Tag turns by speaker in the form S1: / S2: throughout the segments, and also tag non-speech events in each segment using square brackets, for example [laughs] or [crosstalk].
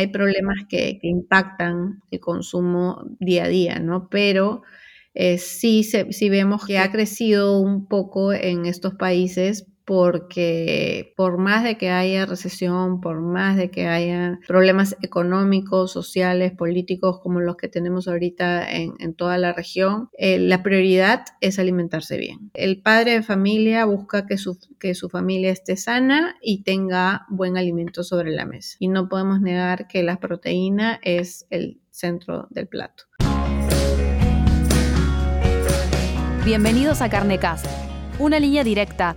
S1: hay problemas que, impactan el consumo día a día, ¿no? Pero eh, sí, sí vemos que ha crecido un poco en estos países porque por más de que haya recesión, por más de que haya problemas económicos, sociales, políticos como los que tenemos ahorita en, toda la región, eh, la prioridad es alimentarse bien. El padre de familia busca que su, que su familia esté sana y tenga buen alimento sobre la mesa. Y no podemos negar que la proteína es el centro del plato.
S2: Bienvenidos a Carnecast, una línea directa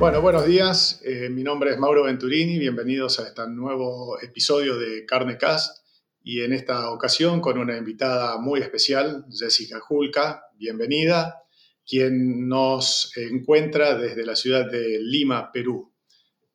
S3: Bueno, buenos días. Eh, mi nombre es Mauro Venturini. Bienvenidos a este nuevo episodio de Carnecast y en esta ocasión con una invitada muy especial, Jessica Julka. Bienvenida, quien nos encuentra desde la ciudad de Lima, Perú.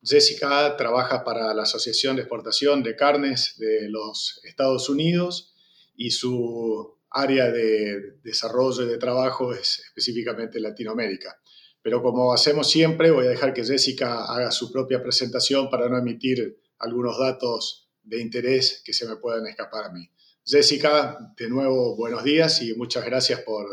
S3: Jessica trabaja para la Asociación de Exportación de Carnes de los Estados Unidos y su área de desarrollo y de trabajo es específicamente Latinoamérica. Pero como hacemos siempre, voy a dejar que Jessica haga su propia presentación para no emitir algunos datos de interés que se me puedan escapar a mí. Jessica, de nuevo, buenos días y muchas gracias por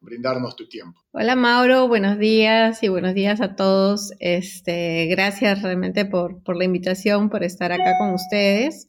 S3: brindarnos tu tiempo.
S1: Hola Mauro, buenos días y buenos días a todos. Este, gracias realmente por, por la invitación, por estar acá con ustedes.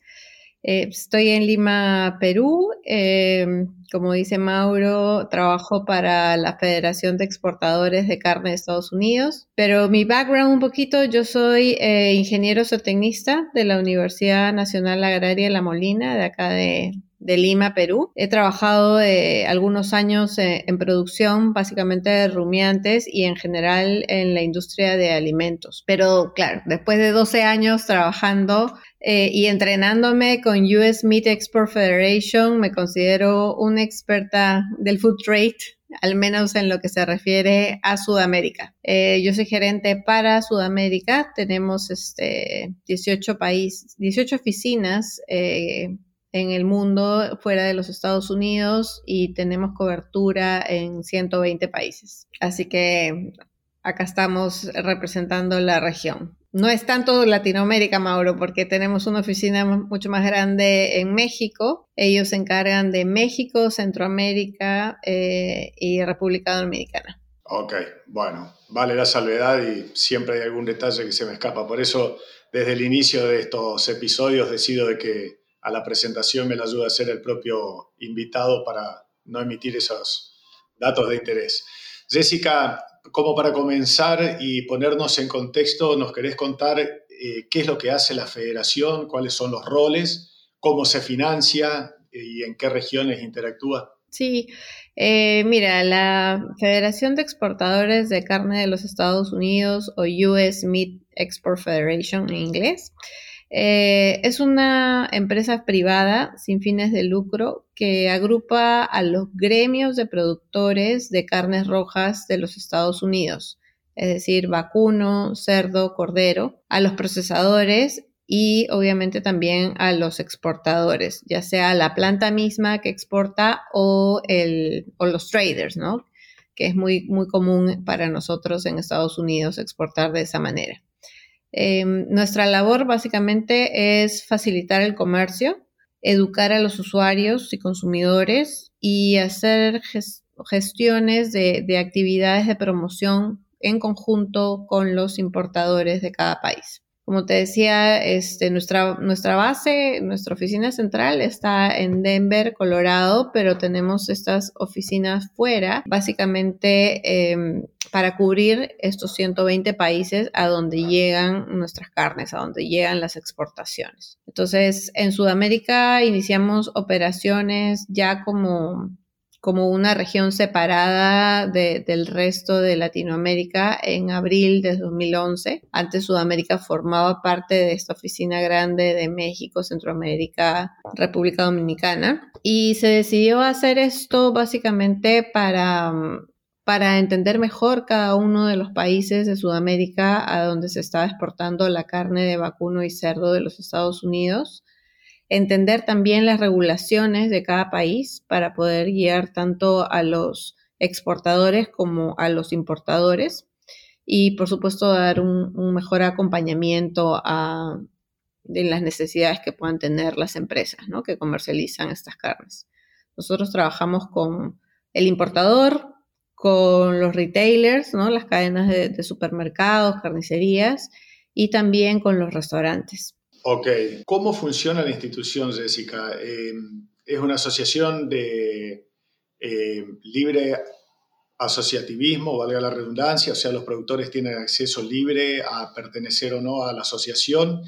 S1: Eh, estoy en Lima, Perú. Eh, como dice Mauro, trabajo para la Federación de Exportadores de Carne de Estados Unidos. Pero mi background un poquito, yo soy eh, ingeniero zootecnista de la Universidad Nacional Agraria La Molina, de acá de, de Lima, Perú. He trabajado eh, algunos años eh, en producción, básicamente de rumiantes y en general en la industria de alimentos. Pero claro, después de 12 años trabajando eh, y entrenándome con US Meat Export Federation, me considero una experta del food trade al menos en lo que se refiere a Sudamérica. yo soy gerente para Sudamérica, tenemos este, 18 países, 18 oficinas en el mundo fuera de los Estados Unidos y tenemos cobertura en 120 países. Así que acá estamos representando la región. No es tanto Latinoamérica, Mauro, porque tenemos una oficina mucho más grande en México. Ellos se encargan de México, Centroamérica eh, y República Dominicana.
S3: Ok, bueno, vale la salvedad y siempre hay algún detalle que se me escapa. Por eso, desde el inicio de estos episodios, decido de que a la presentación me la ayuda a hacer el propio invitado para no emitir esos datos de interés. Jessica, como para comenzar y ponernos en contexto, ¿nos querés contar eh, qué es lo que hace la federación, cuáles son los roles, cómo se financia y en qué regiones interactúa?
S1: Sí, eh, mira, la Federación de Exportadores de Carne de los Estados Unidos o US Meat Export Federation en inglés eh, es una empresa privada sin fines de lucro que agrupa a los gremios de productores de carnes rojas de los Estados Unidos, es decir, vacuno, cerdo, cordero, a los procesadores y obviamente también a los exportadores, ya sea la planta misma que exporta o, el, o los traders, ¿no? Que es muy, muy común para nosotros en Estados Unidos exportar de esa manera. Em, nuestra labor básicamente es facilitar el comercio, educar a los usuarios y consumidores y hacer gestiones de, actividades de promoción en conjunto con los importadores de cada país. Como te decía, este, nuestra, nuestra base, nuestra oficina central está en Denver, Colorado, pero tenemos estas oficinas fuera, básicamente em, para cubrir estos 120 países a donde llegan nuestras carnes, a donde llegan las exportaciones. Entonces, en Sudamérica iniciamos operaciones ya como como una región separada del resto de Latinoamérica en abril de 2011. Antes Sudamérica formaba parte de esta oficina grande de México, Centroamérica, República Dominicana. Y se decidió hacer esto básicamente para, para entender mejor cada uno de los países de Sudamérica a donde se estaba exportando la carne de vacuno y cerdo de los Estados Unidos entender también las regulaciones de cada país para poder guiar tanto a los exportadores como a los importadores y por supuesto dar un, mejor acompañamiento a de las necesidades que puedan tener las empresas ¿no? que comercializan estas carnes. Nosotros trabajamos con el importador, con los retailers, ¿no? las cadenas de supermercados, carnicerías y también con los restaurantes.
S3: Ok, ¿cómo funciona la institución, Jessica? Eh, ¿Es una asociación de eh, libre asociativismo, valga la redundancia? O sea, los productores tienen acceso libre a pertenecer o no a la asociación.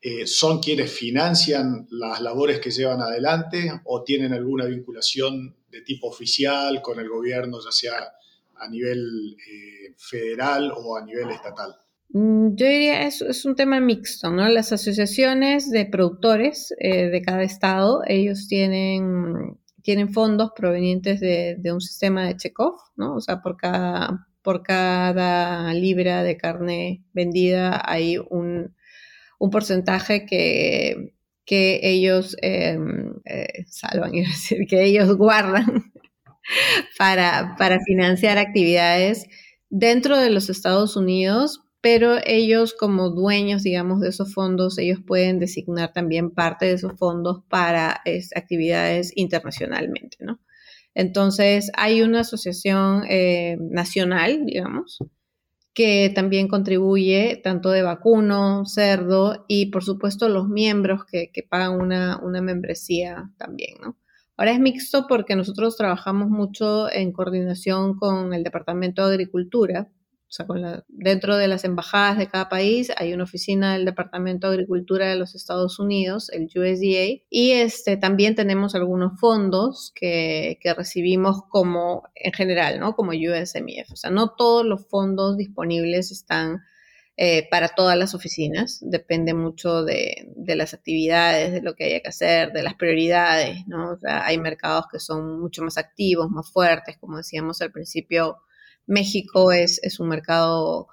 S3: Eh, ¿Son quienes financian las labores que llevan adelante o tienen alguna vinculación de tipo oficial con el gobierno, ya sea a nivel federal o a nivel estatal?
S1: Mm, yo diría es, es un tema mixto, ¿no? Las asociaciones de productores eh, de cada estado, ellos tienen, tienen fondos provenientes de, un sistema de check-off, ¿no? O sea, por cada, por cada libra de carne vendida hay un, porcentaje que, que ellos em, eh, salvan, [laughs] es decir, que ellos guardan [laughs] para, para financiar actividades dentro de los Estados Unidos pero ellos como dueños, digamos, de esos fondos, ellos pueden designar también parte de esos fondos para actividades internacionalmente, ¿no? Entonces, hay una asociación eh, nacional, digamos, que también contribuye tanto de vacuno, cerdo y, por supuesto, los miembros que, pagan una, una membresía también, ¿no? Ahora es mixto porque nosotros trabajamos mucho en coordinación con el Departamento de Agricultura, o sea, con la, dentro de las embajadas de cada país hay una oficina del Departamento de Agricultura de los Estados Unidos, el USDA, y este, también tenemos algunos fondos que, que recibimos como en general, ¿no? Como USMF. O sea, no todos los fondos disponibles están eh, para todas las oficinas. Depende mucho de, de, las actividades, de lo que haya que hacer, de las prioridades, ¿no? O sea, hay mercados que son mucho más activos, más fuertes, como decíamos al principio México es, un mercado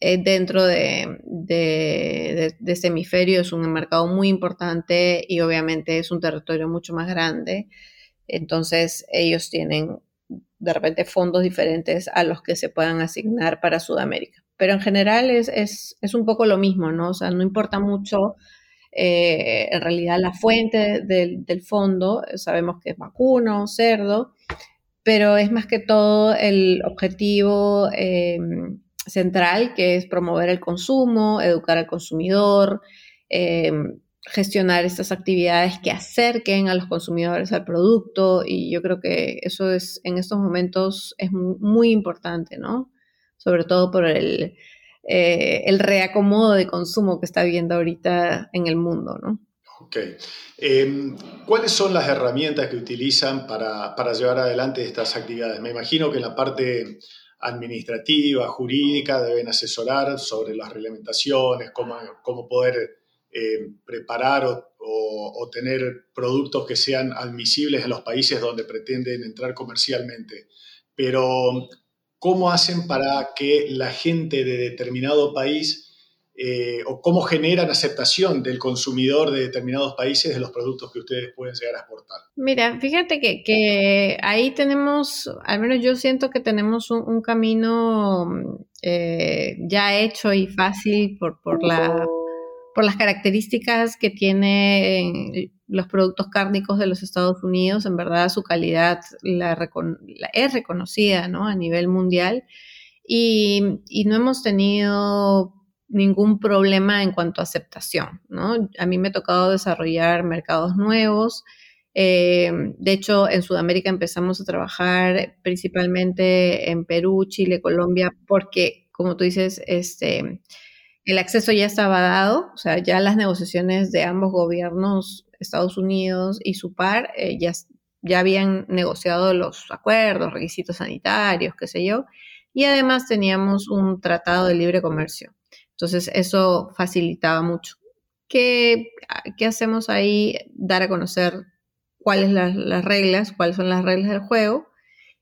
S1: eh, dentro de, de, este hemisferio, es un mercado muy importante y obviamente es un territorio mucho más grande. Entonces ellos tienen de repente fondos diferentes a los que se puedan asignar para Sudamérica. Pero en general es, un poco lo mismo, ¿no? O sea, no importa mucho eh, en realidad la fuente del, del, fondo, sabemos que es vacuno, cerdo, pero es más que todo el objetivo em, central, que es promover el consumo, educar al consumidor, em, gestionar estas actividades que acerquen a los consumidores al producto y yo creo que eso es en estos momentos es muy, importante, ¿no? Sobre todo por el, eh, el reacomodo de consumo que está habiendo ahorita en el mundo, ¿no?
S3: Ok. Em, ¿Cuáles son las herramientas que utilizan para, llevar adelante estas actividades? Me imagino que en la parte administrativa, jurídica, deben asesorar sobre las reglamentaciones, cómo, cómo poder em, preparar o, tener productos que sean admisibles en los países donde pretenden entrar comercialmente. Pero, ¿cómo hacen para que la gente de determinado país eh, o cómo generan aceptación del consumidor de determinados países de los productos que ustedes pueden llegar a exportar?
S1: Mira, fíjate que, ahí tenemos, al menos yo siento que tenemos un, camino eh, ya hecho y fácil por, por, la, por las características que tienen los productos cárnicos de los Estados Unidos. En verdad, su calidad la, es reconocida ¿no? a nivel mundial. Y no hemos tenido ningún problema en cuanto a aceptación, ¿no? A mí me ha tocado desarrollar mercados nuevos. Eh, de hecho, en Sudamérica empezamos a trabajar principalmente en Perú, Chile, Colombia, porque, como tú dices, este, el acceso ya estaba dado, o sea, ya las negociaciones de ambos gobiernos, Estados Unidos y su par, eh, ya, ya habían negociado los acuerdos, requisitos sanitarios, qué sé yo, y además teníamos un tratado de libre comercio. Entonces eso facilitaba mucho. ¿Qué, hacemos ahí? Dar a conocer cuáles las, las reglas, cuáles son las reglas del juego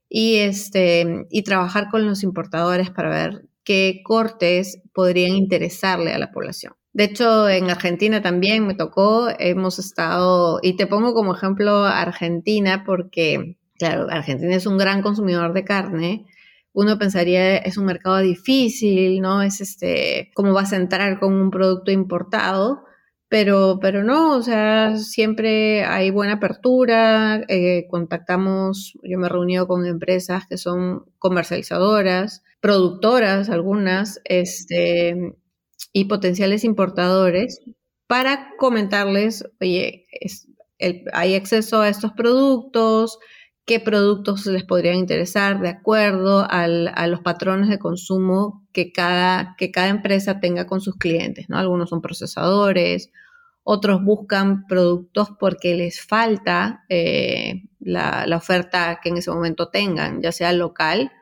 S1: y, este, y trabajar con los importadores para ver qué cortes podrían interesarle a la población. De hecho, en Argentina también me tocó, hemos estado, y te pongo como ejemplo Argentina porque, claro, Argentina es un gran consumidor de carne. Uno pensaría es un mercado difícil, ¿no? Es este, ¿cómo vas a entrar con un producto importado? Pero, pero no, o sea, siempre hay buena apertura, eh, contactamos, yo me he reunido con empresas que son comercializadoras, productoras algunas, este, y potenciales importadores para comentarles, oye, hay acceso a estos productos, qué productos les podrían interesar de acuerdo a los patrones de consumo que cada, que cada empresa tenga con sus clientes, ¿no? Algunos son procesadores, otros buscan productos porque les falta eh, la, oferta que en ese momento tengan, ya sea local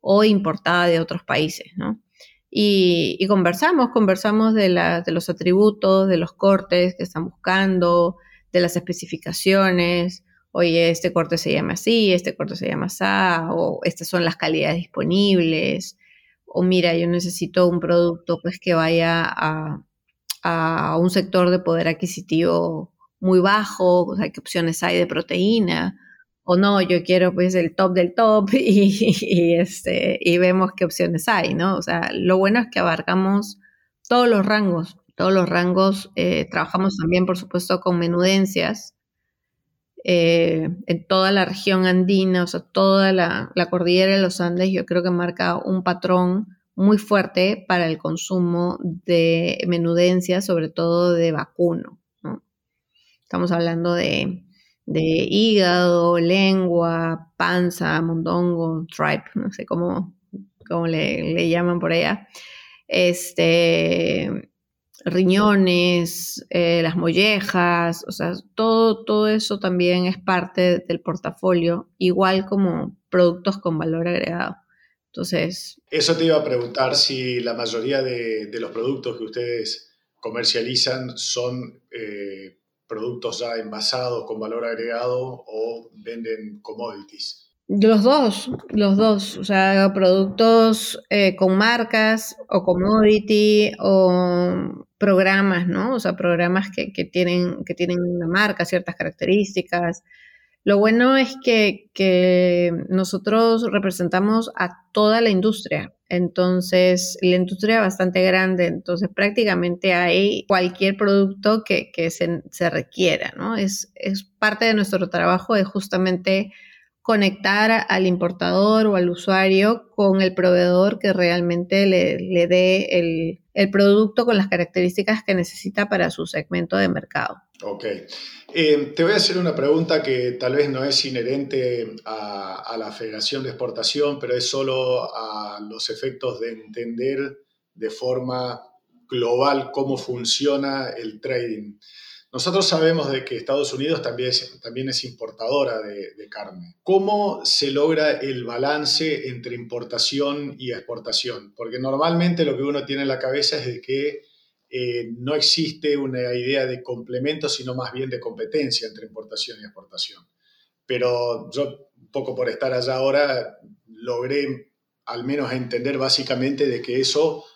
S1: o importada de otros países, ¿no? Y, conversamos, conversamos de, de los atributos, de los cortes que están buscando, de las especificaciones, oye, este corte se llama así, este corte se llama así, o estas son las calidades disponibles, o mira, yo necesito un producto pues que vaya a, un sector de poder adquisitivo muy bajo, o sea, qué opciones hay de proteína, o no, yo quiero pues el top del top [laughs] y, este, y vemos qué opciones hay, ¿no? O sea, lo bueno es que abarcamos todos los rangos, todos los rangos, eh, trabajamos también, por supuesto, con menudencias, eh, en toda la región andina, o sea, toda la, cordillera de los Andes, yo creo que marca un patrón muy fuerte para el consumo de menudencias, sobre todo de vacuno. Estamos hablando de, hígado, lengua, panza, mondongo, tripe, no sé cómo, cómo le, le llaman por allá. Este, riñones, eh, las mollejas, o sea, todo, todo eso también es parte del portafolio, igual como productos con valor agregado. Entonces...
S3: Eso te iba a preguntar si la mayoría de, los productos que ustedes comercializan son eh, productos ya envasados con valor agregado o venden commodities.
S1: Los dos, los dos, o sea, productos eh, con marcas o commodity o programas, ¿no? O sea, programas que, que, tienen, que tienen una marca, ciertas características. Lo bueno es que, que, nosotros representamos a toda la industria. Entonces, la industria es bastante grande, entonces prácticamente hay cualquier producto que, que se, se, requiera, ¿no? Es, es parte de nuestro trabajo, es justamente conectar al importador o al usuario con el proveedor que realmente le, dé el, producto con las características que necesita para su segmento de mercado.
S3: Ok. Eh, te voy a hacer una pregunta que tal vez no es inherente a, la Federación de Exportación, pero es solo a los efectos de entender de forma global cómo funciona el trading. Nosotros sabemos de que Estados Unidos también es, también es importadora de, carne. ¿Cómo se logra el balance entre importación y exportación? Porque normalmente lo que uno tiene en la cabeza es de que eh, no existe una idea de complemento, sino más bien de competencia entre importación y exportación. Pero yo, un poco por estar allá ahora, logré al menos entender básicamente de que eso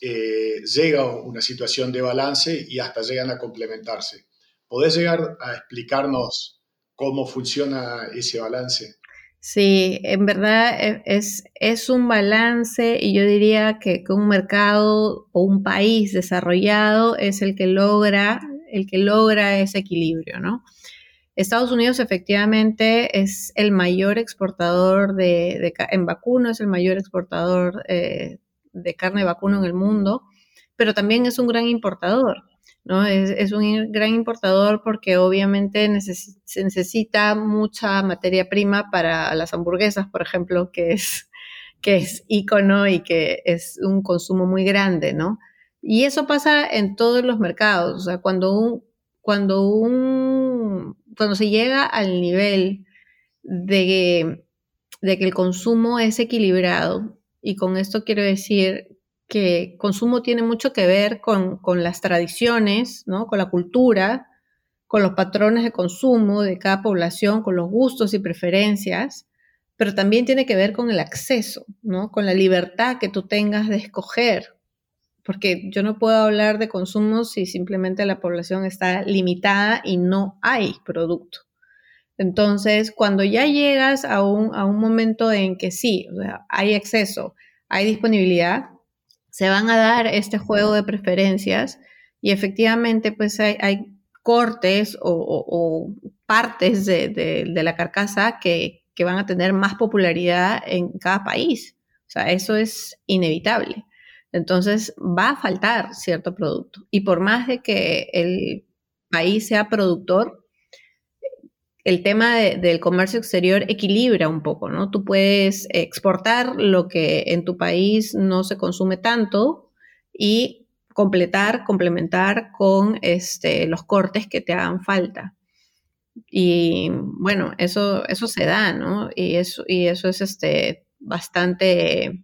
S3: eh, llega a una situación de balance y hasta llegan a complementarse. ¿Podés llegar a explicarnos cómo funciona ese balance?
S1: Sí, en verdad e, es, es un balance y yo diría que, un mercado o un país desarrollado es el que logra, el que logra ese equilibrio, ¿no? Estados Unidos efectivamente es el mayor exportador de, en vacuno, es el mayor exportador eh, de carne de vacuno en el mundo, pero también es un gran importador. ¿No? Es, un gran importador porque obviamente se necesita mucha materia prima para las hamburguesas, por ejemplo, que es, [laughs] que es ícono y que es un consumo muy grande, ¿no? Y eso pasa en todos los mercados, o sea, cuando un, cuando un, cuando se llega al nivel de, de que el consumo es equilibrado. Y con esto quiero decir que consumo tiene mucho que ver con, las tradiciones, ¿no? con la cultura, con los patrones de consumo de cada población, con los gustos y preferencias, pero también tiene que ver con el acceso, ¿no? con la libertad que tú tengas de escoger, porque yo no puedo hablar de consumo si simplemente la población está limitada y no hay producto. Entonces, cuando ya llegas a un, a un momento en que sí, hay acceso, hay disponibilidad, se van a dar este juego de preferencias y efectivamente pues hay, cortes o, partes de, la carcasa que, que, van a tener más popularidad en cada país. O sea, eso es inevitable. Entonces va a faltar cierto producto. Y por más de que el país sea productor, el tema del comercio exterior equilibra un poco, ¿no? Tú puedes exportar lo que en tu país no se consume tanto y completar, complementar con este, los cortes que te hagan falta. Y bueno, eso, eso se da, ¿no? Y eso, y eso es este, bastante,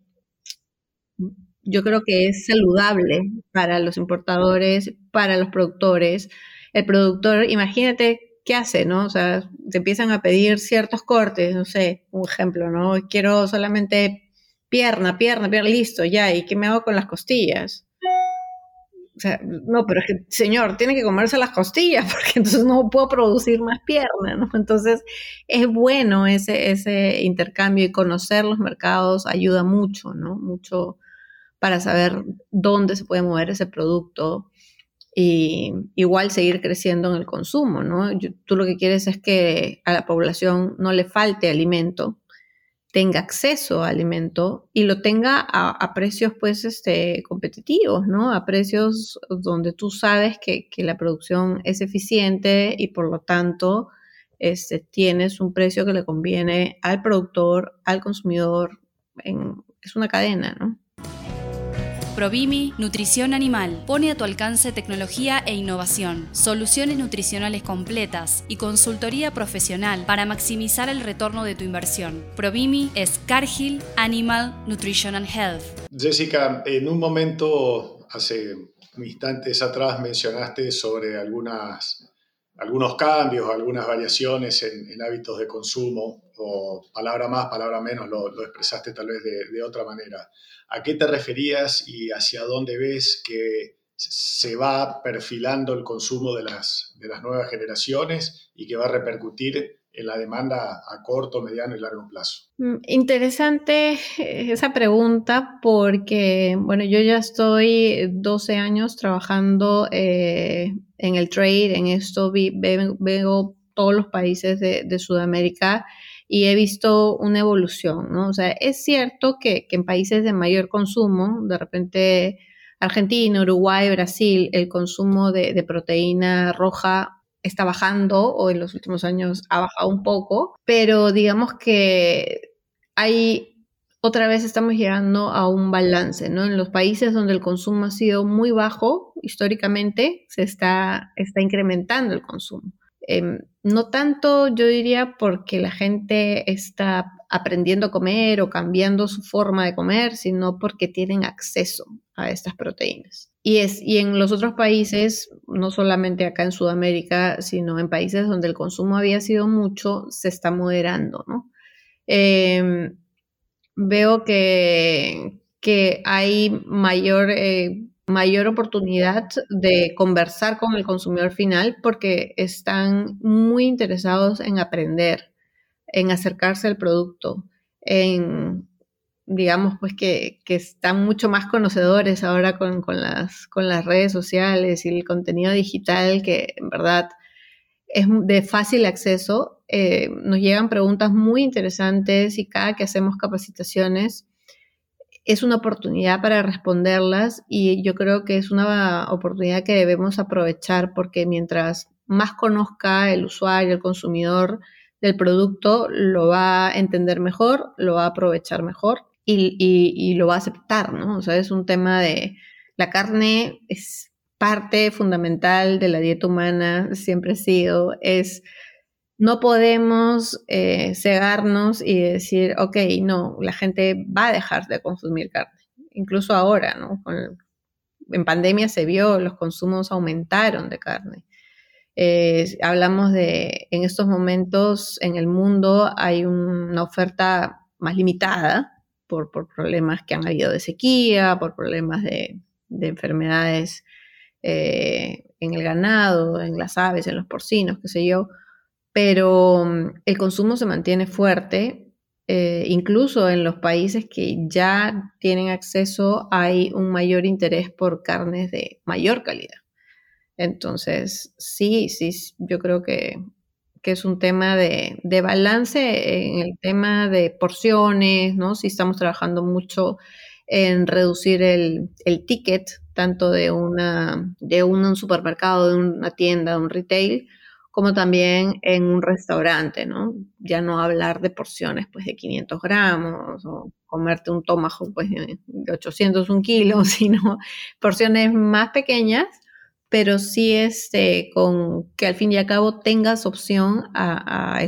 S1: yo creo que es saludable para los importadores, para los productores. El productor, imagínate ¿qué hace, no? O sea, te empiezan a pedir ciertos cortes, no sé, un ejemplo, ¿no? Quiero solamente pierna, pierna, pierna, listo, ya, ¿y qué me hago con las costillas? O sea, no, pero es que, señor, tiene que comerse las costillas [laughs] porque entonces no puedo producir más pierna, ¿no? Entonces, es bueno ese, ese intercambio y conocer los mercados ayuda mucho, ¿no? Mucho para saber dónde se puede mover ese producto y igual seguir creciendo en el consumo, ¿no? tú lo que quieres es que a la población no le falte alimento, tenga acceso a alimento y lo tenga a, precios pues este, competitivos, ¿no? A precios donde tú sabes que, la producción es eficiente y por lo tanto este, tienes un precio que le conviene al productor, al consumidor, es una cadena, ¿no?
S2: Provimi Nutrición Animal pone a tu alcance tecnología e innovación, soluciones nutricionales completas y consultoría profesional para maximizar el retorno de tu inversión. Provimi es Cargill Animal Nutrition and Health.
S3: Jessica, en un momento, hace instantes atrás, mencionaste sobre algunas, algunos cambios, algunas variaciones en, hábitos de consumo, o palabra más, palabra menos, lo, expresaste tal vez de otra manera. ¿A qué te referías y hacia dónde ves que se va perfilando el consumo de las, de las nuevas generaciones y que va a repercutir en la demanda a corto, mediano y largo plazo?
S1: Mm, interesante eh, esa pregunta porque, bueno, yo ya estoy 12 años trabajando eh, en el trade, en esto, veo todos los países de, de Sudamérica y he visto una evolución, ¿no? O sea, es cierto que, en países de mayor consumo, de repente Argentina, Uruguay, Brasil, el consumo de, proteína roja está bajando o en los últimos años ha bajado un poco, pero digamos que hay otra vez estamos llegando a un balance, ¿no? En los países donde el consumo ha sido muy bajo históricamente, se está, está incrementando el consumo. Em, no tanto, yo diría, porque la gente está aprendiendo a comer o cambiando su forma de comer, sino porque tienen acceso a estas proteínas. Y, es, y en los otros países, no solamente acá en Sudamérica, sino en países donde el consumo había sido mucho, se está moderando, ¿no? Em, veo que, que hay mayor eh, mayor oportunidad de conversar con el consumidor final porque están muy interesados en aprender, en acercarse al producto, en, digamos, pues que, están mucho más conocedores ahora con, las, redes sociales y el contenido digital que en verdad es de fácil acceso. Eh, nos llegan preguntas muy interesantes y cada que hacemos capacitaciones, es una oportunidad para responderlas y yo creo que es una oportunidad que debemos aprovechar porque mientras más conozca el usuario, el consumidor del producto, lo va a entender mejor, lo va a aprovechar mejor y, lo va a aceptar, ¿no? O sea, es un tema de la carne es parte fundamental de la dieta humana, siempre ha sido, es no podemos eh, cegarnos y decir, ok, no, la gente va a dejar de consumir carne. Incluso ahora, ¿no? en pandemia se vio, los consumos aumentaron de carne. Eh, hablamos de, en estos momentos en el mundo hay una oferta más limitada por, problemas que han habido de sequía, por problemas de, enfermedades eh, en el ganado, en las aves, en los porcinos, qué sé yo, pero mm, el consumo se mantiene fuerte. Eh, incluso en los países que ya tienen acceso hay un mayor interés por carnes de mayor calidad. Entonces, sí, sí, yo creo que, es un tema de, balance en el tema de porciones, ¿no? Si estamos trabajando mucho en reducir el, ticket, tanto de, una, de un supermercado, de una tienda, de un retail, como también en un restaurante, ¿no? Ya no hablar de porciones pues de 500 gramos o comerte un tomajo pues de 800 un kilo, [laughs] sino porciones más pequeñas pero sí este, con que al fin y al cabo tengas opción a,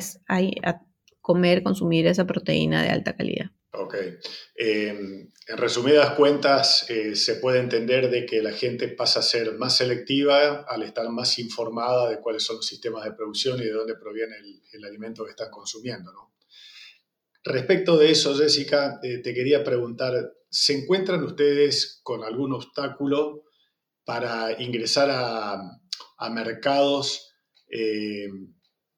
S1: comer, consumir esa proteína de alta calidad.
S3: Ok. Em, en resumidas cuentas, eh, se puede entender de que la gente pasa a ser más selectiva al estar más informada de cuáles son los sistemas de producción y de dónde proviene el, alimento que están consumiendo. ¿no? Respecto de eso, Jessica, eh, te quería preguntar, ¿se encuentran ustedes con algún obstáculo para ingresar a, mercados eh,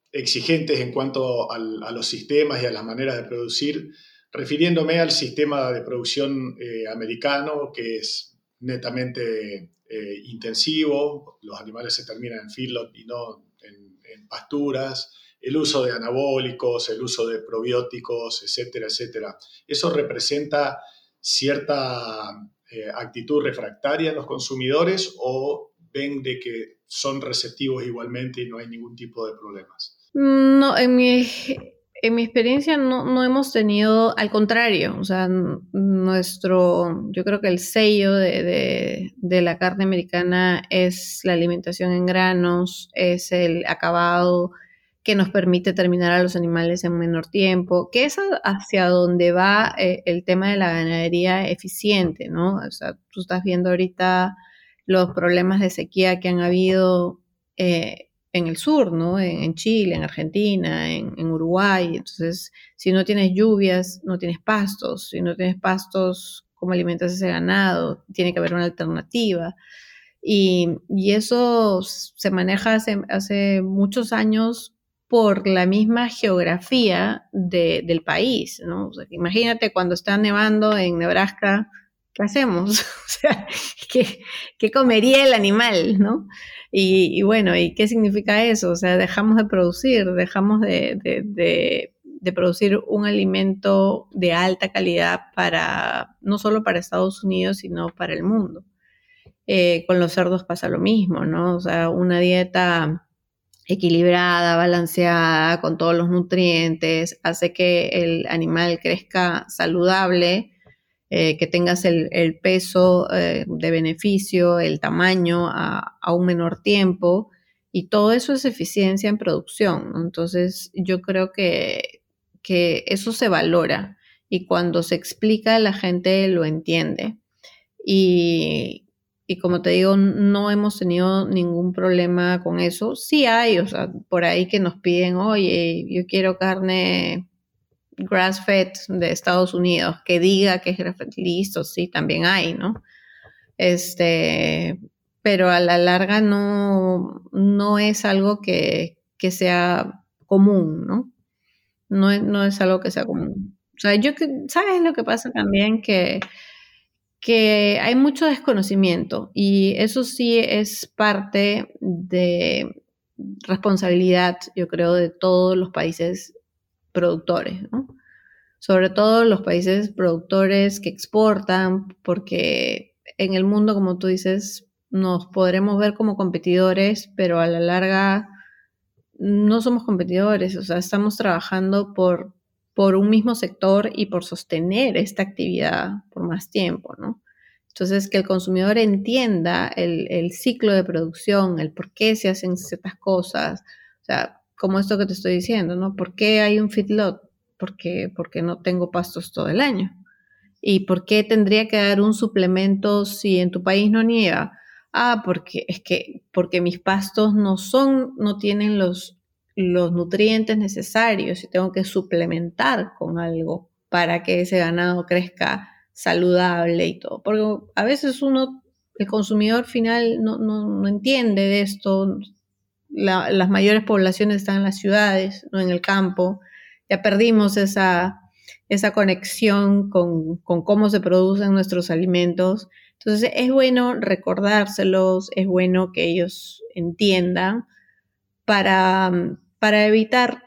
S3: exigentes en cuanto a los sistemas y a las maneras de producir, refiriéndome al sistema de producción eh, americano, que es netamente eh, intensivo, los animales se terminan en feedlot y no en, en pasturas, el uso de anabólicos, el uso de probióticos, etcétera, etcétera. Eso representa cierta eh, actitud refractaria en los consumidores o ven de que son receptivos igualmente y no hay ningún tipo de problemas?
S1: No, en mi, en mi experiencia no, no, hemos tenido, al contrario, o sea, nuestro, yo creo que el sello de, de, de, la carne americana es la alimentación en granos, es el acabado, que nos permite terminar a los animales en menor tiempo, que es hacia donde va eh, el tema de la ganadería eficiente, ¿no? O sea, tú estás viendo ahorita los problemas de sequía que han habido eh, en el sur, ¿no? En, Chile, en Argentina, en, Uruguay. Entonces, si no tienes lluvias, no tienes pastos. Si no tienes pastos, ¿cómo alimentas ese ganado? Tiene que haber una alternativa. Y, eso se maneja hace, hace muchos años por la misma geografía del país, ¿no? imagínate cuando está nevando en Nebraska, ¿qué hacemos? [laughs] o sea, ¿qué, comería el animal, no? Y, bueno, ¿y qué significa eso? O sea, dejamos de producir, dejamos de, producir un alimento de alta calidad para, no solo para Estados Unidos, sino para el mundo. Eh, con los cerdos pasa lo mismo, ¿no? O sea, una dieta equilibrada, balanceada, con todos los nutrientes, hace que el animal crezca saludable, eh, que tengas el, peso eh, de beneficio, el tamaño a, un menor tiempo, y todo eso es eficiencia en producción. Entonces, yo creo que, que eso se valora y cuando se explica la gente lo entiende. Y y como te digo, no hemos tenido ningún problema con eso. Sí hay, o sea, por ahí que nos piden, oye, yo quiero carne grass-fed de Estados Unidos, que diga que es grass-fed, listo, sí, también hay, ¿no? Este, pero a la larga no, no es algo que, sea común, ¿no? No es, no es algo que sea común. O sea, yo, ¿sabes lo que pasa también? Que que hay mucho desconocimiento y eso sí es parte de responsabilidad, yo creo, de todos los países productores, Sobre todo los países productores que exportan, porque en el mundo, como tú dices, nos podremos ver como competidores, pero a la larga no somos competidores, o sea, estamos trabajando por por un mismo sector y por sostener esta actividad por más tiempo, ¿no? Entonces, que el consumidor entienda el, ciclo de producción, el por qué se hacen ciertas cosas, o sea, como esto que te estoy diciendo, ¿no? ¿Por qué hay un feedlot? Porque, porque no tengo pastos todo el año. ¿Y por qué tendría que dar un suplemento si en tu país no nieva? Ah, porque es que porque mis pastos no son, no tienen los, los nutrientes necesarios y tengo que suplementar con algo para que ese ganado crezca saludable y todo. Porque a veces uno, el consumidor final, no, no, entiende de esto. las mayores poblaciones están en las ciudades, no en el campo. Ya perdimos esa, esa conexión con, con cómo se producen nuestros alimentos. Entonces es bueno recordárselos, es bueno que ellos entiendan para, para evitar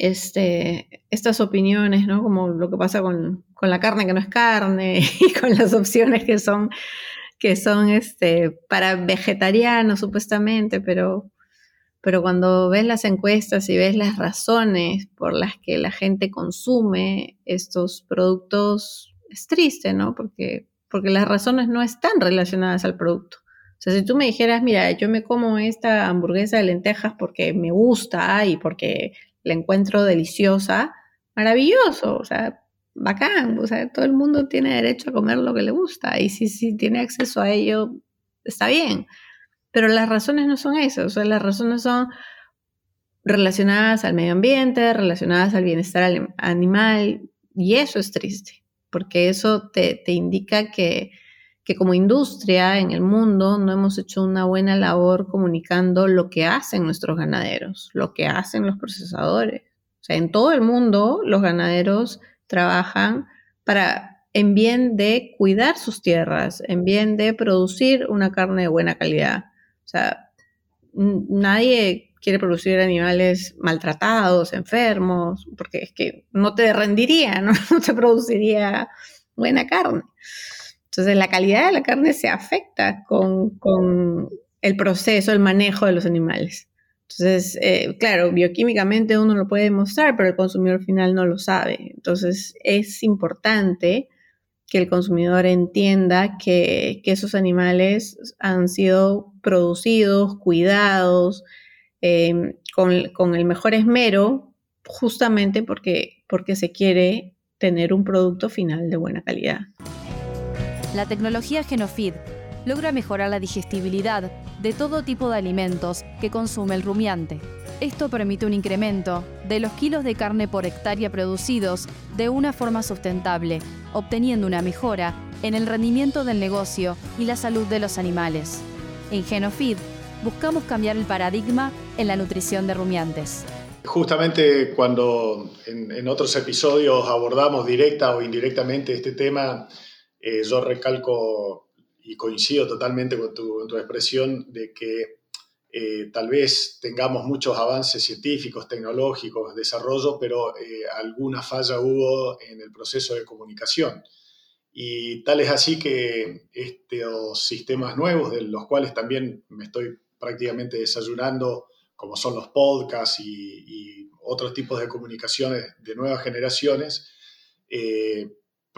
S1: este, estas opiniones, ¿no? Como lo que pasa con, la carne que no es carne [laughs] y con las opciones que son, que son este, para vegetarianos supuestamente, pero, pero cuando ves las encuestas y ves las razones por las que la gente consume estos productos, es triste, ¿no? Porque, porque las razones no están relacionadas al producto. O sea, si tú me dijeras, mira, yo me como esta hamburguesa de lentejas porque me gusta y porque la encuentro deliciosa, maravilloso, o sea, bacán, o sea, todo el mundo tiene derecho a comer lo que le gusta y si, si tiene acceso a ello, está bien. Pero las razones no son esas, o sea, las razones son relacionadas al medio ambiente, relacionadas al bienestar animal, y eso es triste, porque eso te, te indica que que como industria en el mundo no hemos hecho una buena labor comunicando lo que hacen nuestros ganaderos, lo que hacen los procesadores. O sea, en todo el mundo los ganaderos trabajan para en bien de cuidar sus tierras, en bien de producir una carne de buena calidad. O sea, nadie quiere producir animales maltratados, enfermos, porque es que no te rendiría, no, [laughs] no te produciría buena carne. Entonces la calidad de la carne se afecta con, el proceso, el manejo de los animales. Entonces, eh, claro, bioquímicamente uno lo puede demostrar, pero el consumidor final no lo sabe. Entonces, es importante que el consumidor entienda que, esos animales han sido producidos, cuidados, em, con, el mejor esmero, justamente porque, porque se quiere tener un producto final de buena calidad.
S2: La tecnología Genofeed logra mejorar la digestibilidad de todo tipo de alimentos que consume el rumiante. Esto permite un incremento de los kilos de carne por hectárea producidos de una forma sustentable, obteniendo una mejora en el rendimiento del negocio y la salud de los animales. En Genofeed buscamos cambiar el paradigma en la nutrición de rumiantes.
S3: Justamente cuando en, en otros episodios abordamos directa o indirectamente este tema, eh, yo recalco y coincido totalmente con tu, expresión de que eh, tal vez tengamos muchos avances científicos, tecnológicos, desarrollo, pero eh, alguna falla hubo en el proceso de comunicación. Y tal es así que estos sistemas nuevos, de los cuales también me estoy prácticamente desayunando, como son los podcasts y, otros tipos de comunicaciones de nuevas generaciones,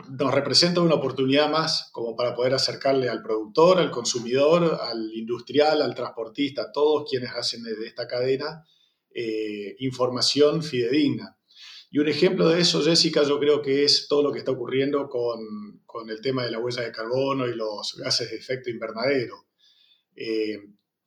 S3: nos representa una oportunidad más como para poder acercarle al productor, al consumidor, al industrial, al transportista, a todos quienes hacen de esta cadena eh, información fidedigna. Y un ejemplo de eso, Jessica, yo creo que es todo lo que está ocurriendo con, con el tema de la huella de carbono y los gases de efecto invernadero. Eh,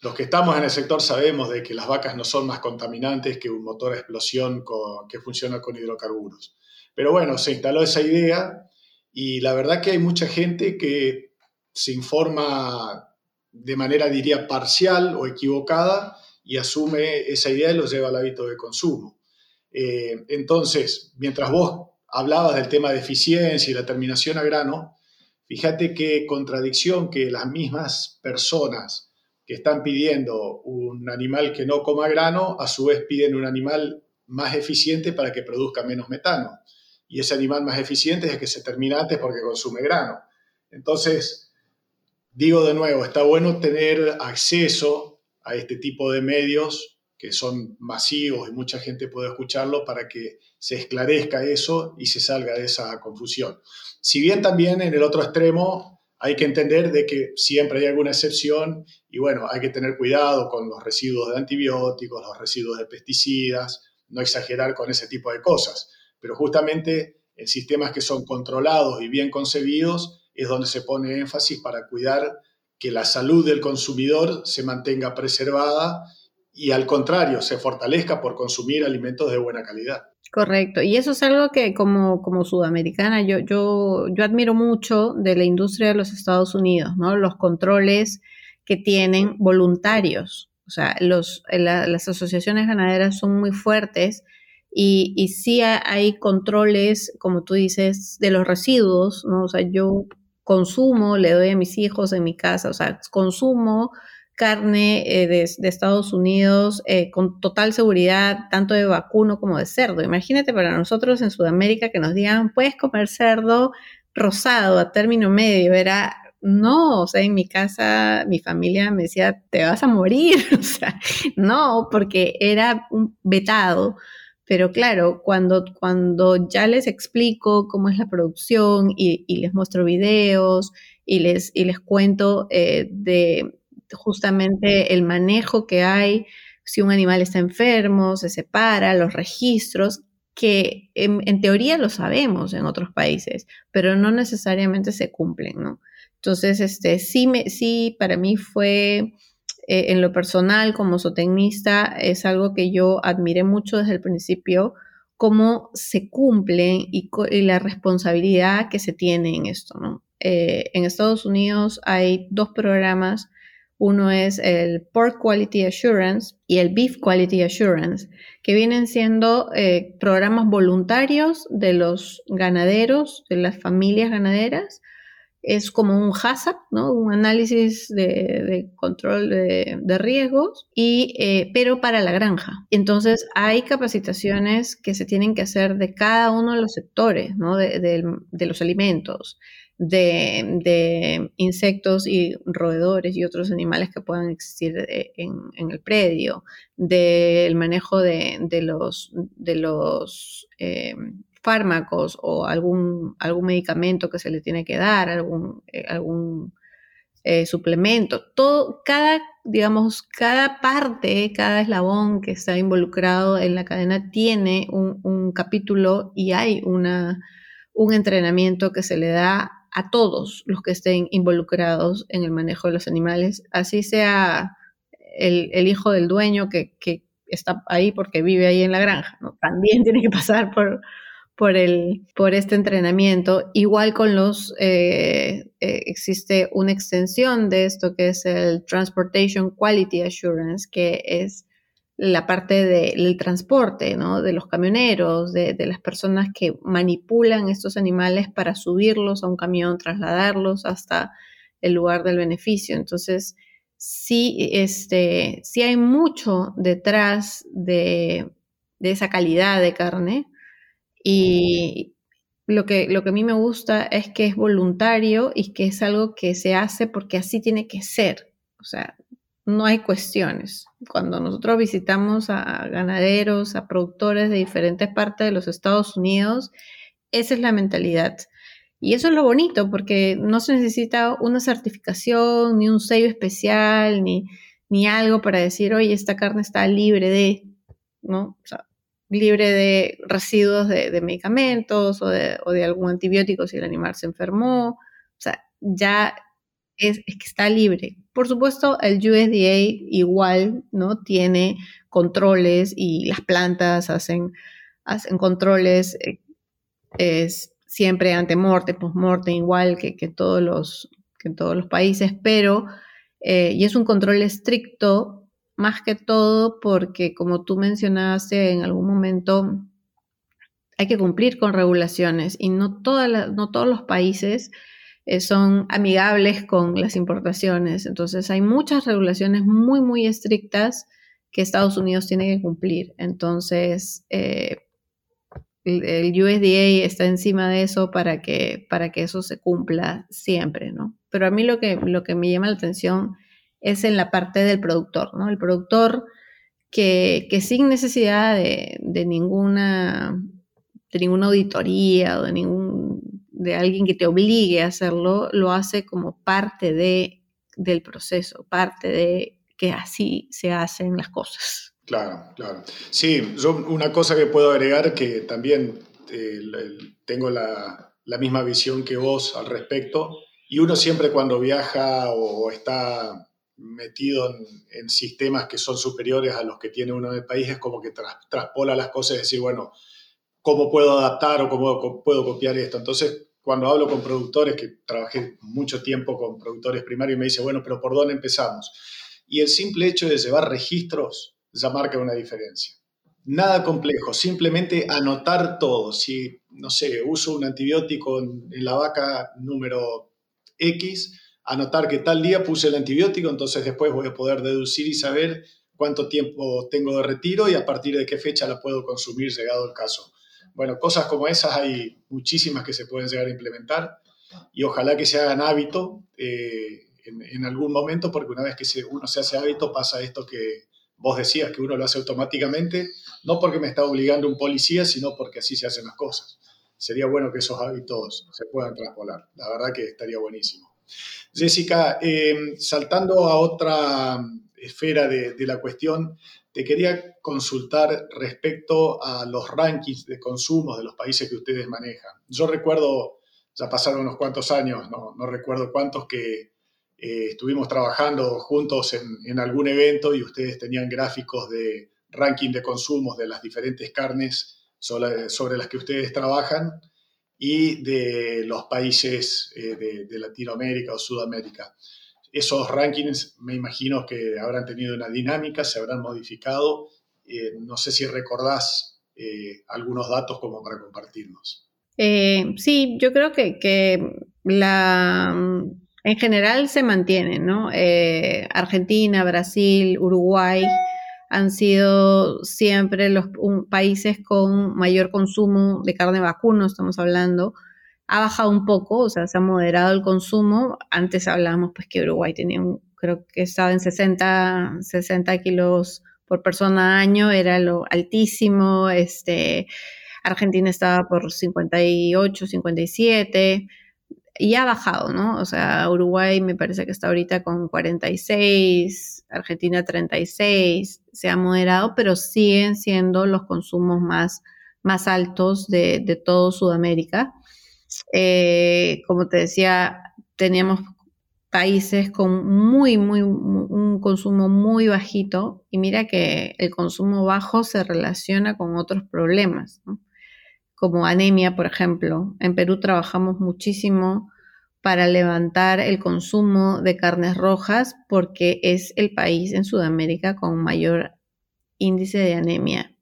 S3: los que estamos en el sector sabemos de que las vacas no son más contaminantes que un motor a explosión que funciona con hidrocarburos. Pero bueno, se instaló esa idea y la verdad que hay mucha gente que se informa de manera, diría, parcial o equivocada y asume esa idea y lo lleva al hábito de consumo. Eh, entonces, mientras vos hablabas del tema de eficiencia y la terminación a grano, fíjate qué contradicción que las mismas personas que están pidiendo un animal que no coma grano, a su vez piden un animal más eficiente para que produzca menos metano y ese animal más eficiente es el que se termina antes porque consume grano. Entonces, digo de nuevo, está bueno tener acceso a este tipo de medios que son masivos y mucha gente puede escucharlo para que se esclarezca eso y se salga de esa confusión. Si bien también en el otro extremo hay que entender de que siempre hay alguna excepción y bueno, hay que tener cuidado con los residuos de antibióticos, los residuos de pesticidas, no exagerar con ese tipo de cosas. Pero justamente en sistemas que son controlados y bien concebidos es donde se pone énfasis para cuidar que la salud del consumidor se mantenga preservada y al contrario, se fortalezca por consumir alimentos de buena calidad.
S1: Correcto, y eso es algo que como, como sudamericana yo, yo, yo admiro mucho de la industria de los Estados Unidos, ¿no? Los controles que tienen voluntarios, o sea, los, las asociaciones ganaderas son muy fuertes y, y sí hay controles, como tú dices, de los residuos, ¿no? O sea, yo consumo, le doy a mis hijos en mi casa, o sea, consumo carne eh, de, Estados Unidos eh, con total seguridad, tanto de vacuno como de cerdo. Imagínate para nosotros en Sudamérica que nos digan, puedes comer cerdo rosado a término medio, era no, o sea, en mi casa mi familia me decía, te vas a morir, [laughs] o sea, no, porque era un vetado. Pero claro, cuando, cuando ya les explico cómo es la producción y, les muestro videos y les, y les cuento eh, de justamente el manejo que hay, si un animal está enfermo, se separa, los registros, que en, teoría lo sabemos en otros países, pero no necesariamente se cumplen, ¿no? Entonces, este, sí, me, sí para mí fue, eh, en lo personal, como zootecnista, es algo que yo admiré mucho desde el principio, cómo se cumple y, la responsabilidad que se tiene en esto, ¿no? Eh, en Estados Unidos hay dos programas uno es el Pork Quality Assurance y el Beef Quality Assurance, que vienen siendo eh, programas voluntarios de los ganaderos, de las familias ganaderas. Es como un HACCP, ¿no? un análisis de, control de, riesgos, y, eh, pero para la granja. Entonces, hay capacitaciones que se tienen que hacer de cada uno de los sectores ¿no? de, de los alimentos de, insectos y roedores y otros animales que puedan existir eh, en, el predio, del manejo de, los, de los eh, fármacos o algún, algún medicamento que se le tiene que dar, algún, eh, algún suplemento, todo, cada, digamos, cada parte, cada eslabón que está involucrado en la cadena tiene un, capítulo y hay una, un entrenamiento que se le da a todos los que estén involucrados en el manejo de los animales, así sea el, hijo del dueño que, está ahí porque vive ahí en la granja, también tiene que pasar por, por, el, por este entrenamiento. Igual con los, eh, eh, existe una extensión de esto que es el Transportation Quality Assurance, que es la parte del transporte, ¿no? De los camioneros, de, las personas que manipulan estos animales para subirlos a un camión, trasladarlos hasta el lugar del beneficio. Entonces, sí, este, sí hay mucho detrás de, esa calidad de carne y lo que, lo que a mí me gusta es que es voluntario y que es algo que se hace porque así tiene que ser. O sea, no hay cuestiones. Cuando nosotros visitamos a ganaderos, a productores de diferentes partes de los Estados Unidos, esa es la mentalidad. Y eso es lo bonito, porque no se necesita una certificación, ni un sello especial, ni, ni algo para decir, oye, esta carne está libre de, ¿no? O sea, libre de residuos de, medicamentos o de, algún antibiótico si el animal se enfermó. O sea, ya es, que está libre. Por supuesto, el USDA igual, ¿no? Tiene controles y las plantas hacen, hacen controles eh, es siempre ante morte, post-morte, igual que, que, todos los, que todos los países, pero, eh, y es un control estricto, más que todo porque, como tú mencionaste en algún momento, hay que cumplir con regulaciones y no, todas no todos los países eh, son amigables con las importaciones. Entonces hay muchas regulaciones muy, muy estrictas que Estados Unidos tiene que cumplir. Entonces, eh, el, USDA está encima de eso para que, para que eso se cumpla siempre, ¿no? Pero a mí lo que, lo que me llama la atención es en la parte del productor, ¿no? El productor que, sin necesidad de, ninguna, de ninguna auditoría o de ningún de alguien que te obligue a hacerlo, lo hace como parte de, del proceso, parte de que así se hacen las cosas.
S3: Claro, claro. Sí, yo una cosa que puedo agregar que también eh, tengo la, la, misma visión que vos al respecto y uno siempre cuando viaja o está metido en, sistemas que son superiores a los que tiene uno en el país es como que traspola las cosas y decir, bueno, ¿cómo puedo adaptar o cómo puedo copiar esto? Entonces, cuando hablo con productores, que trabajé mucho tiempo con productores primarios, me dice, bueno, pero ¿por dónde empezamos? Y el simple hecho de llevar registros ya marca una diferencia. Nada complejo, simplemente anotar todo. Si, no sé, uso un antibiótico en, la vaca número X, anotar que tal día puse el antibiótico, entonces después voy a poder deducir y saber cuánto tiempo tengo de retiro y a partir de qué fecha la puedo consumir llegado el caso. Bueno, cosas como esas hay muchísimas que se pueden llegar a implementar y ojalá que se hagan hábito eh, en, algún momento, porque una vez que uno se hace hábito pasa esto que, Vos decías que uno lo hace automáticamente, no porque me está obligando un policía, sino porque así se hacen las cosas. Sería bueno que esos hábitos se puedan traspolar. La verdad que estaría buenísimo. Jessica, em, saltando a otra esfera de, la cuestión, te quería consultar respecto a los rankings de consumos de los países que ustedes manejan. Yo recuerdo, ya pasaron unos cuantos años, no recuerdo cuántos, que eh, estuvimos trabajando juntos en, algún evento y ustedes tenían gráficos de ranking de consumos de las diferentes carnes sobre, las que ustedes trabajan y de los países eh, de, Latinoamérica o Sudamérica. Esos rankings me imagino que habrán tenido una dinámica, se habrán modificado. Eh, no sé si recordás algunos datos como para compartirnos.
S1: sí, yo creo que, que la en general se mantienen, ¿no? Eh, Argentina, Brasil, Uruguay han sido siempre los países con mayor consumo de carne vacuno, estamos hablando. Ha bajado un poco, o sea, se ha moderado el consumo. Antes hablábamos pues que Uruguay tenía, un, creo que estaba en 60, 60 kilos por persona año, era lo altísimo. Este, Argentina estaba por 58, 57 y ha bajado, ¿no? O sea, Uruguay me parece que está ahorita con 46, Argentina 36, se ha moderado, pero siguen siendo los consumos más, más altos de, de todo Sudamérica. Eh, como te decía, teníamos países con muy, muy, un consumo muy bajito y mira que el consumo bajo se relaciona con otros problemas, como anemia, por ejemplo. En Perú trabajamos muchísimo para levantar el consumo de carnes rojas porque es el país en Sudamérica con mayor índice de anemia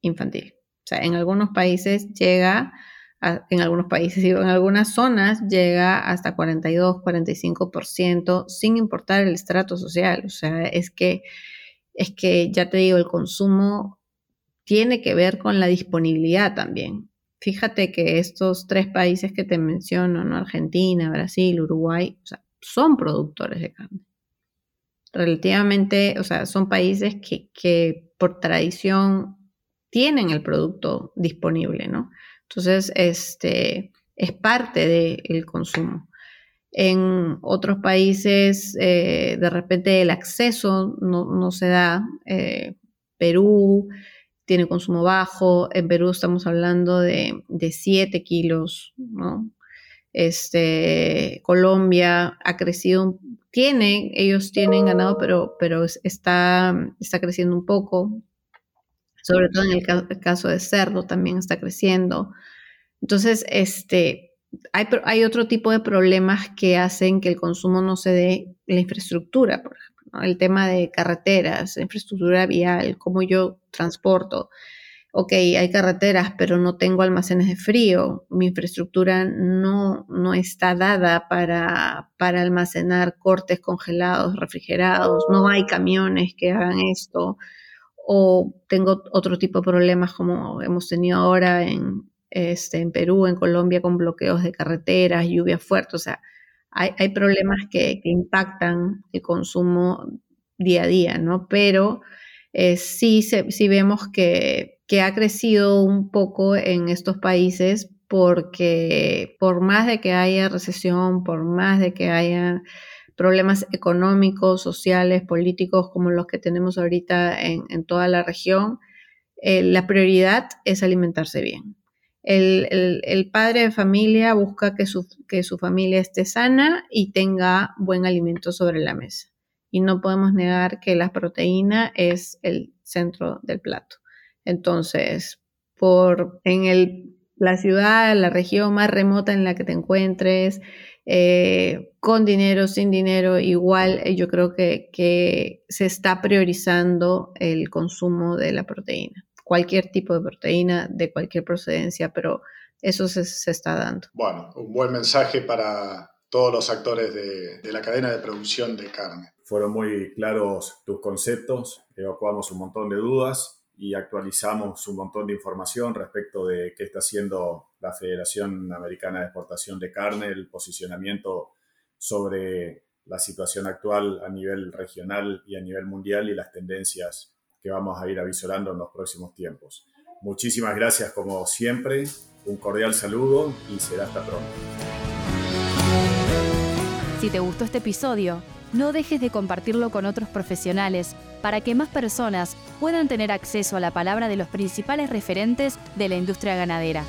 S1: infantil. O sea, en algunos países llega, en algunos países, [laughs] en algunas zonas llega hasta 42, 45%, sin importar el estrato social. O sea, es que, es que ya te digo, el consumo tiene que ver con la disponibilidad también. Fíjate que estos tres países que te menciono, ¿no? Argentina, Brasil, Uruguay, son productores de carne. Relativamente, o sea, son países que, por tradición tienen el producto disponible, ¿no? Entonces, este, es parte del consumo. En otros países, eh, de repente, el acceso no, se da. Eh, Perú, tiene consumo bajo. En Perú estamos hablando de, 7 kilos, ¿no? Este, Colombia ha crecido, tiene, ellos tienen ganado, pero, pero está, está creciendo un poco. Sobre todo en el, caso de cerdo también está creciendo. Entonces, este, hay, hay, otro tipo de problemas que hacen que el consumo no se dé la infraestructura, por ejemplo el tema de carreteras, infraestructura vial, cómo yo transporto. Ok, hay carreteras, pero no tengo almacenes de frío. Mi infraestructura no, no está dada para, para almacenar cortes congelados, refrigerados. No hay camiones que hagan esto. O tengo otro tipo de problemas como hemos tenido ahora en, este, en Perú, en Colombia, con bloqueos de carreteras, lluvia fuerte. O sea, hay, problemas que, impactan el consumo día a día, ¿no? Pero eh, sí, sí vemos que, ha crecido un poco en estos países porque por más de que haya recesión, por más de que haya problemas económicos, sociales, políticos como los que tenemos ahorita en, toda la región, eh, la prioridad es alimentarse bien. El, padre de familia busca que su, que su familia esté sana y tenga buen alimento sobre la mesa. Y no podemos negar que la proteína es el centro del plato. Entonces, por en el, la ciudad, la región más remota en la que te encuentres, eh, con dinero, sin dinero, igual eh, yo creo que, que se está priorizando el consumo de la proteína cualquier tipo de proteína de cualquier procedencia, pero eso se, está dando.
S3: Bueno, un buen mensaje para todos los actores de, de, la cadena de producción de carne.
S4: Fueron muy claros tus conceptos, evacuamos un montón de dudas y actualizamos un montón de información respecto de qué está haciendo la Federación Americana de Exportación de Carne, el posicionamiento sobre la situación actual a nivel regional y a nivel mundial y las tendencias que vamos a ir avisorando en los próximos tiempos. Muchísimas gracias como siempre, un cordial saludo y será hasta pronto.
S2: Si te gustó este episodio, no dejes de compartirlo con otros profesionales para que más personas puedan tener acceso a la palabra de los principales referentes de la industria ganadera.